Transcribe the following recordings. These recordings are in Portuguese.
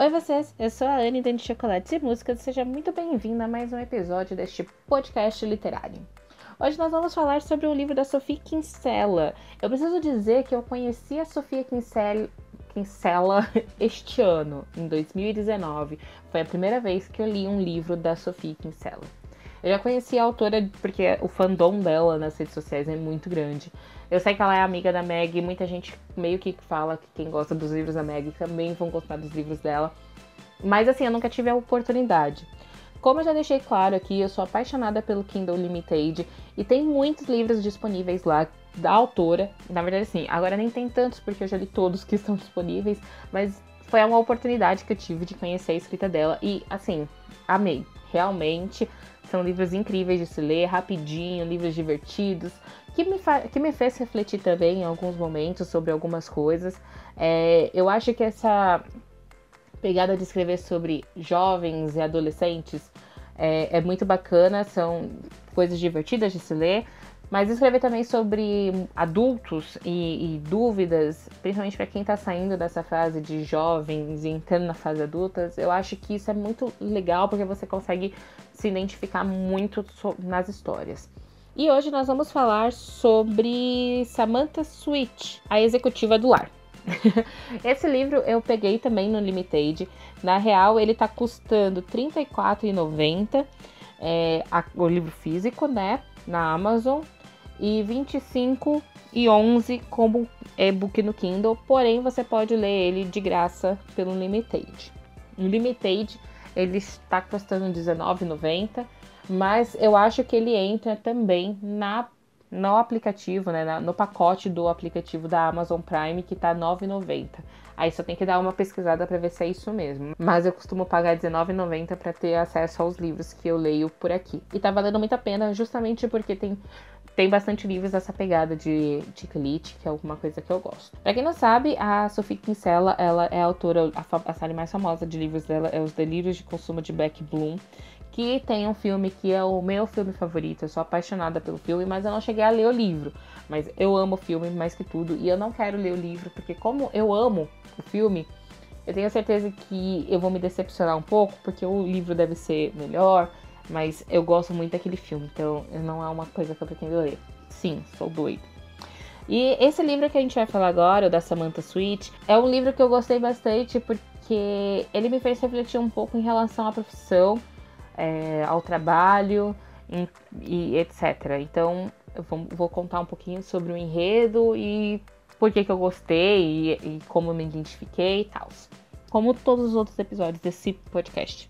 Oi vocês, eu sou a Anne de Chocolates e Músicas, seja muito bem-vinda a mais um episódio deste podcast literário. Hoje nós vamos falar sobre o livro da Sofia Kinsella. Eu preciso dizer que eu conheci a Sofia Kinsella, Kinsella este ano, em 2019. Foi a primeira vez que eu li um livro da Sofia Kinsella. Eu já conheci a autora porque o fandom dela nas redes sociais é muito grande. Eu sei que ela é amiga da Meg, muita gente meio que fala que quem gosta dos livros da Meg também vão gostar dos livros dela. Mas assim, eu nunca tive a oportunidade. Como eu já deixei claro aqui, eu sou apaixonada pelo Kindle Limited e tem muitos livros disponíveis lá da autora. Na verdade, sim, agora nem tem tantos porque eu já li todos que estão disponíveis, mas foi uma oportunidade que eu tive de conhecer a escrita dela e assim, amei. Realmente são livros incríveis de se ler, rapidinho, livros divertidos, que me, que me fez refletir também em alguns momentos sobre algumas coisas. É, eu acho que essa pegada de escrever sobre jovens e adolescentes é, é muito bacana, são coisas divertidas de se ler. Mas escrever também sobre adultos e, e dúvidas, principalmente para quem está saindo dessa fase de jovens e entrando na fase adultas, eu acho que isso é muito legal porque você consegue se identificar muito nas histórias. E hoje nós vamos falar sobre Samantha Sweet, a executiva do lar. Esse livro eu peguei também no Limited. Na real, ele está custando R$ 34,90. É, o livro físico, né? Na Amazon e 25 e 11 como e-book no Kindle, porém você pode ler ele de graça pelo Limited. O Limited ele está custando R$19,90, mas eu acho que ele entra também na no aplicativo, né, no pacote do aplicativo da Amazon Prime que tá R$9,90. Aí só tem que dar uma pesquisada para ver se é isso mesmo. Mas eu costumo pagar R$19,90 para ter acesso aos livros que eu leio por aqui. E tá valendo muito a pena justamente porque tem tem bastante livros dessa pegada de, de Elite, que é alguma coisa que eu gosto. Pra quem não sabe, a Sophie Kinsella, ela é a autora, a, a série mais famosa de livros dela é Os Delírios de Consumo de Beck Bloom, que tem um filme que é o meu filme favorito. Eu sou apaixonada pelo filme, mas eu não cheguei a ler o livro. Mas eu amo o filme mais que tudo, e eu não quero ler o livro, porque como eu amo o filme, eu tenho certeza que eu vou me decepcionar um pouco, porque o livro deve ser melhor, mas eu gosto muito daquele filme, então não é uma coisa que eu pretendo ler. Sim, sou doido. E esse livro que a gente vai falar agora, o da Samantha Sweet, é um livro que eu gostei bastante porque ele me fez refletir um pouco em relação à profissão, é, ao trabalho e, etc. Então eu vou, vou, contar um pouquinho sobre o enredo e por que, que eu gostei e, e como me identifiquei e tal. Como todos os outros episódios desse podcast.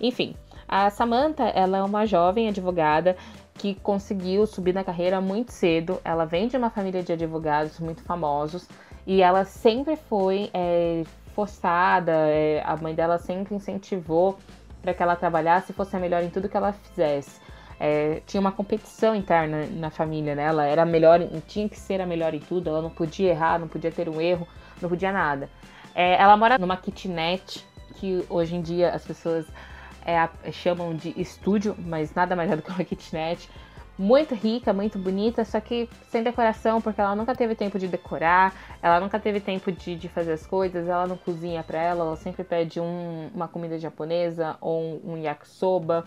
Enfim, a Samantha, ela é uma jovem advogada que conseguiu subir na carreira muito cedo. Ela vem de uma família de advogados muito famosos e ela sempre foi é, forçada, é, a mãe dela sempre incentivou para que ela trabalhasse e fosse a melhor em tudo que ela fizesse. É, tinha uma competição interna na família, né? Ela era melhor, tinha que ser a melhor em tudo, ela não podia errar, não podia ter um erro, não podia nada. É, ela mora numa kitnet que hoje em dia as pessoas é chamam de estúdio, mas nada mais é do que uma kitnet. Muito rica, muito bonita, só que sem decoração, porque ela nunca teve tempo de decorar, ela nunca teve tempo de, de fazer as coisas, ela não cozinha pra ela, ela sempre pede um, uma comida japonesa ou um, um yakisoba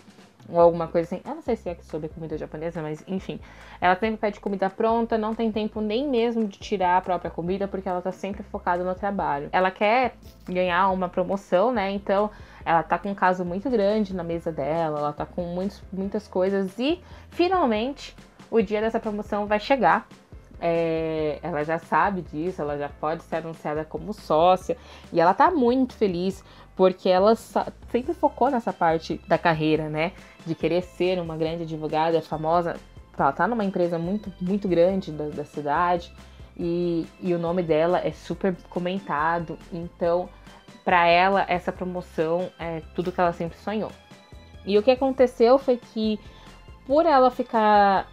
ou alguma coisa assim. Eu não sei se é comida japonesa, mas enfim. Ela sempre pede comida pronta, não tem tempo nem mesmo de tirar a própria comida, porque ela tá sempre focada no trabalho. Ela quer ganhar uma promoção, né? Então ela tá com um caso muito grande na mesa dela, ela tá com muitos, muitas coisas e finalmente o dia dessa promoção vai chegar. É, ela já sabe disso, ela já pode ser anunciada como sócia e ela tá muito feliz porque ela sempre focou nessa parte da carreira, né? De querer ser uma grande advogada famosa. Ela tá numa empresa muito, muito grande da, da cidade e, e o nome dela é super comentado. Então, para ela, essa promoção é tudo que ela sempre sonhou. E o que aconteceu foi que, por ela ficar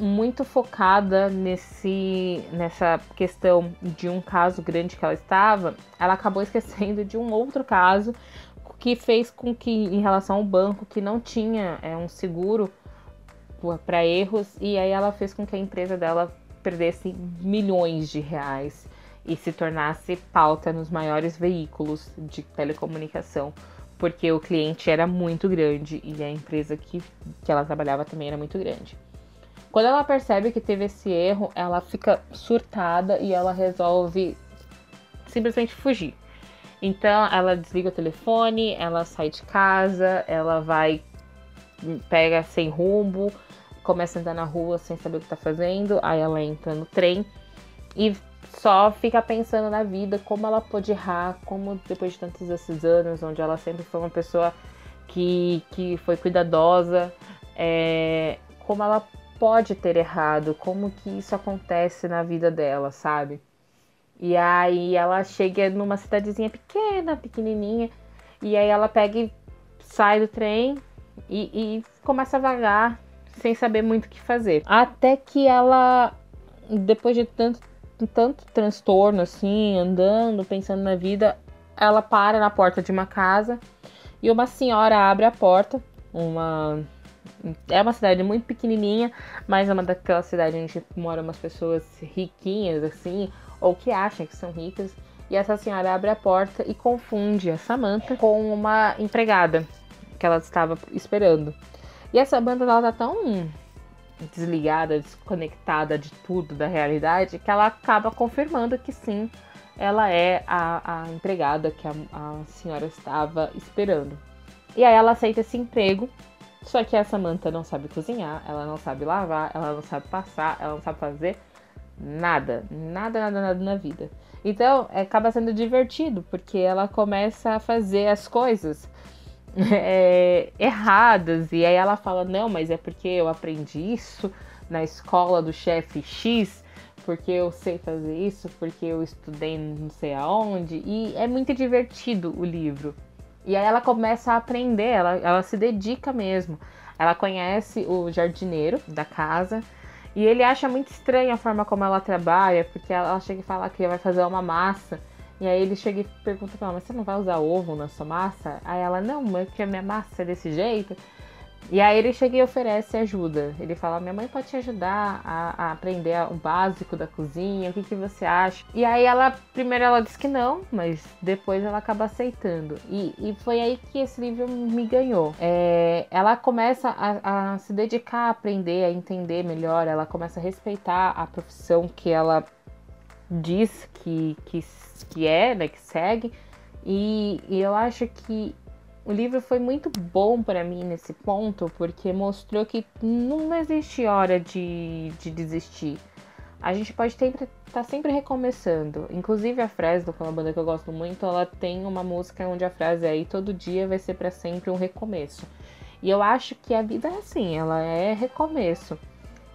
muito focada nesse, nessa questão de um caso grande que ela estava, ela acabou esquecendo de um outro caso que fez com que, em relação ao banco, que não tinha é, um seguro para erros, e aí ela fez com que a empresa dela perdesse milhões de reais e se tornasse pauta nos maiores veículos de telecomunicação, porque o cliente era muito grande e a empresa que, que ela trabalhava também era muito grande. Quando ela percebe que teve esse erro, ela fica surtada e ela resolve simplesmente fugir. Então ela desliga o telefone, ela sai de casa, ela vai, pega sem rumo, começa a andar na rua sem saber o que tá fazendo, aí ela entra no trem e só fica pensando na vida, como ela pode errar, como depois de tantos esses anos, onde ela sempre foi uma pessoa que, que foi cuidadosa, é, como ela pode ter errado, como que isso acontece na vida dela, sabe? E aí ela chega numa cidadezinha pequena, pequenininha, e aí ela pega e sai do trem e, e começa a vagar sem saber muito o que fazer. Até que ela, depois de tanto tanto transtorno assim, andando, pensando na vida, ela para na porta de uma casa e uma senhora abre a porta, uma é uma cidade muito pequenininha, mas é uma daquelas cidades onde moram umas pessoas riquinhas assim, ou que acham que são ricas. E essa senhora abre a porta e confunde a Samantha com uma empregada que ela estava esperando. E essa Samantha ela tá tão desligada, desconectada de tudo, da realidade, que ela acaba confirmando que sim, ela é a, a empregada que a, a senhora estava esperando. E aí ela aceita esse emprego, só que a Samantha não sabe cozinhar, ela não sabe lavar, ela não sabe passar, ela não sabe fazer nada, nada, nada, nada na vida. Então acaba sendo divertido, porque ela começa a fazer as coisas é, erradas. E aí ela fala: Não, mas é porque eu aprendi isso na escola do chefe X, porque eu sei fazer isso, porque eu estudei não sei aonde. E é muito divertido o livro. E aí ela começa a aprender, ela, ela se dedica mesmo. Ela conhece o jardineiro da casa. E ele acha muito estranha a forma como ela trabalha, porque ela chega e fala que vai fazer uma massa. E aí ele chega e pergunta pra ela, mas você não vai usar ovo na sua massa? Aí ela, não, mas que a minha massa é desse jeito. E aí ele chega e oferece ajuda. Ele fala, minha mãe pode te ajudar a, a aprender o básico da cozinha, o que, que você acha? E aí ela, primeiro ela diz que não, mas depois ela acaba aceitando. E, e foi aí que esse livro me ganhou. É, ela começa a, a se dedicar a aprender, a entender melhor, ela começa a respeitar a profissão que ela diz que, que, que é, né, que segue. E, e eu acho que o livro foi muito bom para mim nesse ponto, porque mostrou que não existe hora de, de desistir. A gente pode estar sempre, tá sempre recomeçando. Inclusive a Fresno, que é banda que eu gosto muito, ela tem uma música onde a frase é aí todo dia vai ser para sempre um recomeço. E eu acho que a vida é assim, ela é recomeço.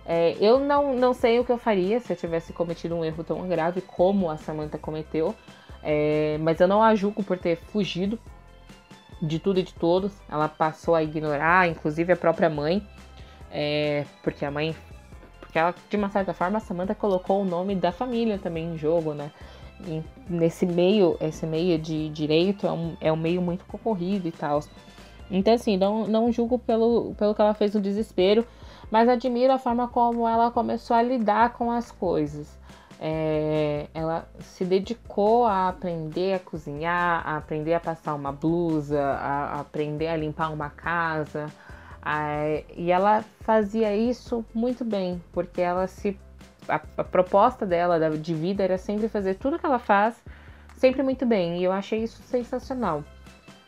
É, eu não, não sei o que eu faria se eu tivesse cometido um erro tão grave como a Samantha cometeu, é, mas eu não a julgo por ter fugido de tudo e de todos. Ela passou a ignorar, inclusive a própria mãe, é, porque a mãe, porque ela de uma certa forma a Samantha colocou o nome da família também em jogo, né? E nesse meio, esse meio de direito é um, é um meio muito concorrido e tal. Então assim, não, não julgo pelo, pelo que ela fez no desespero mas admiro a forma como ela começou a lidar com as coisas. É, ela se dedicou a aprender a cozinhar, a aprender a passar uma blusa, a, a aprender a limpar uma casa. A, e ela fazia isso muito bem, porque ela se. A, a proposta dela de vida era sempre fazer tudo que ela faz sempre muito bem. E eu achei isso sensacional.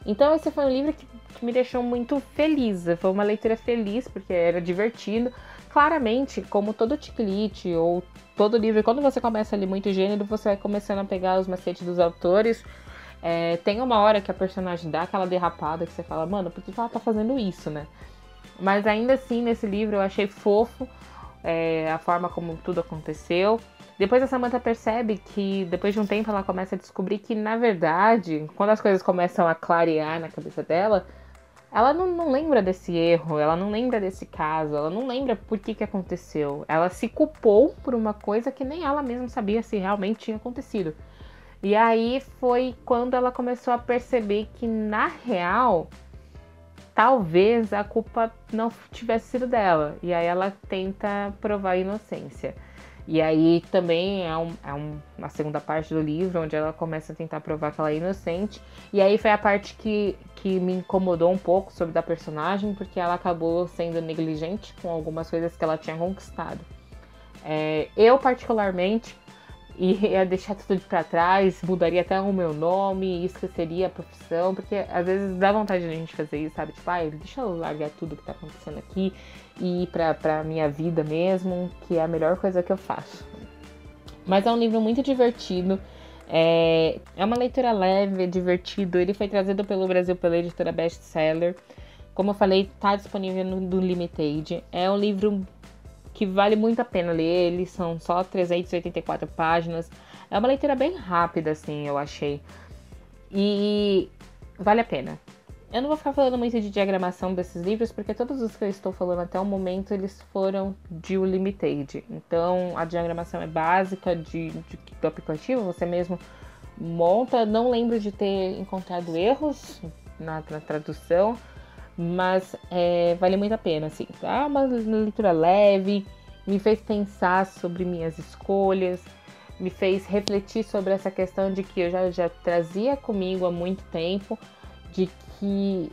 Então esse foi um livro que, que me deixou muito feliz. Foi uma leitura feliz, porque era divertido. Claramente, como todo ticlite ou todo livro, quando você começa a ler muito gênero, você vai começando a pegar os macetes dos autores. É, tem uma hora que a personagem dá aquela derrapada que você fala, mano, por que ela tá fazendo isso, né? Mas ainda assim, nesse livro eu achei fofo é, a forma como tudo aconteceu. Depois a Samantha percebe que, depois de um tempo, ela começa a descobrir que, na verdade, quando as coisas começam a clarear na cabeça dela, ela não, não lembra desse erro, ela não lembra desse caso, ela não lembra por que, que aconteceu. Ela se culpou por uma coisa que nem ela mesma sabia se realmente tinha acontecido. E aí foi quando ela começou a perceber que, na real, talvez a culpa não tivesse sido dela. E aí ela tenta provar a inocência. E aí também é, um, é um, uma segunda parte do livro, onde ela começa a tentar provar que ela é inocente. E aí foi a parte que, que me incomodou um pouco sobre da personagem, porque ela acabou sendo negligente com algumas coisas que ela tinha conquistado. É, eu, particularmente, ia deixar tudo para trás, mudaria até o meu nome, esqueceria a profissão, porque às vezes dá vontade de a gente fazer isso, sabe? Tipo, ah, deixa eu largar tudo que tá acontecendo aqui e ir pra, pra minha vida mesmo, que é a melhor coisa que eu faço. Mas é um livro muito divertido. É, é uma leitura leve, é divertido. Ele foi trazido pelo Brasil pela editora Best Seller. Como eu falei, tá disponível no, no Limited. É um livro que vale muito a pena ler. Eles são só 384 páginas. É uma leitura bem rápida, assim, eu achei. E vale a pena. Eu não vou ficar falando muito de diagramação desses livros, porque todos os que eu estou falando até o momento, eles foram de Limited. Então, a diagramação é básica de, de, do aplicativo, você mesmo monta. Não lembro de ter encontrado erros na, na tradução, mas é, vale muito a pena, assim. Tá uma leitura leve, me fez pensar sobre minhas escolhas, me fez refletir sobre essa questão de que eu já, já trazia comigo há muito tempo, de que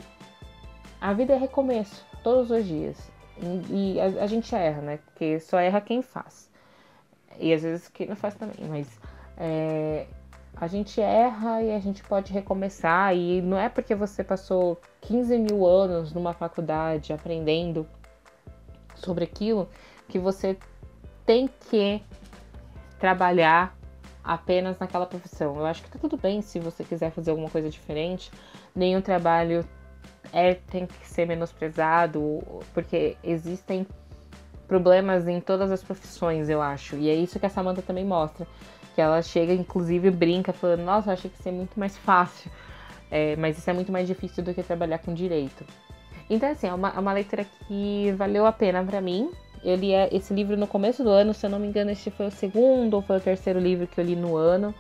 a vida é recomeço, todos os dias. E, e a, a, gente erra, né? Porque só erra quem faz. E às vezes quem não faz também, mas é, a gente erra e a gente pode recomeçar. E não é porque você passou 15 mil anos numa faculdade aprendendo sobre aquilo que você tem que trabalhar apenas naquela profissão. Eu acho que tá tudo bem se você quiser fazer alguma coisa diferente. Nenhum trabalho é tem que ser menosprezado, porque existem problemas em todas as profissões, eu acho. E é isso que a Samantha também mostra. Que ela chega, inclusive, brinca, falando, nossa, eu achei que isso é muito mais fácil. É, mas isso é muito mais difícil do que trabalhar com direito. Então, assim, é uma, é uma leitura que valeu a pena para mim. Eu li esse livro no começo do ano, se eu não me engano, este foi o segundo ou foi o terceiro livro que eu li no ano.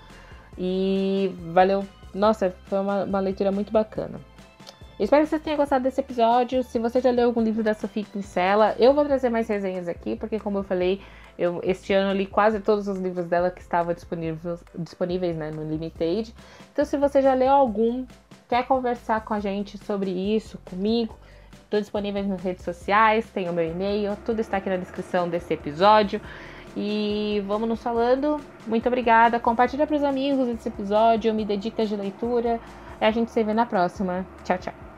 E valeu. Nossa, foi uma, uma leitura muito bacana. espero que vocês tenham gostado desse episódio. Se você já leu algum livro da Sofia Pincela, eu vou trazer mais resenhas aqui, porque como eu falei, eu este ano li quase todos os livros dela que estavam disponíveis, disponíveis né, no Limited. Então, se você já leu algum, quer conversar com a gente sobre isso, comigo, estou disponível nas redes sociais, tem o meu e-mail, tudo está aqui na descrição desse episódio. E vamos nos falando. Muito obrigada. Compartilha para os amigos esse episódio, me dê dicas de leitura. E a gente se vê na próxima. Tchau, tchau.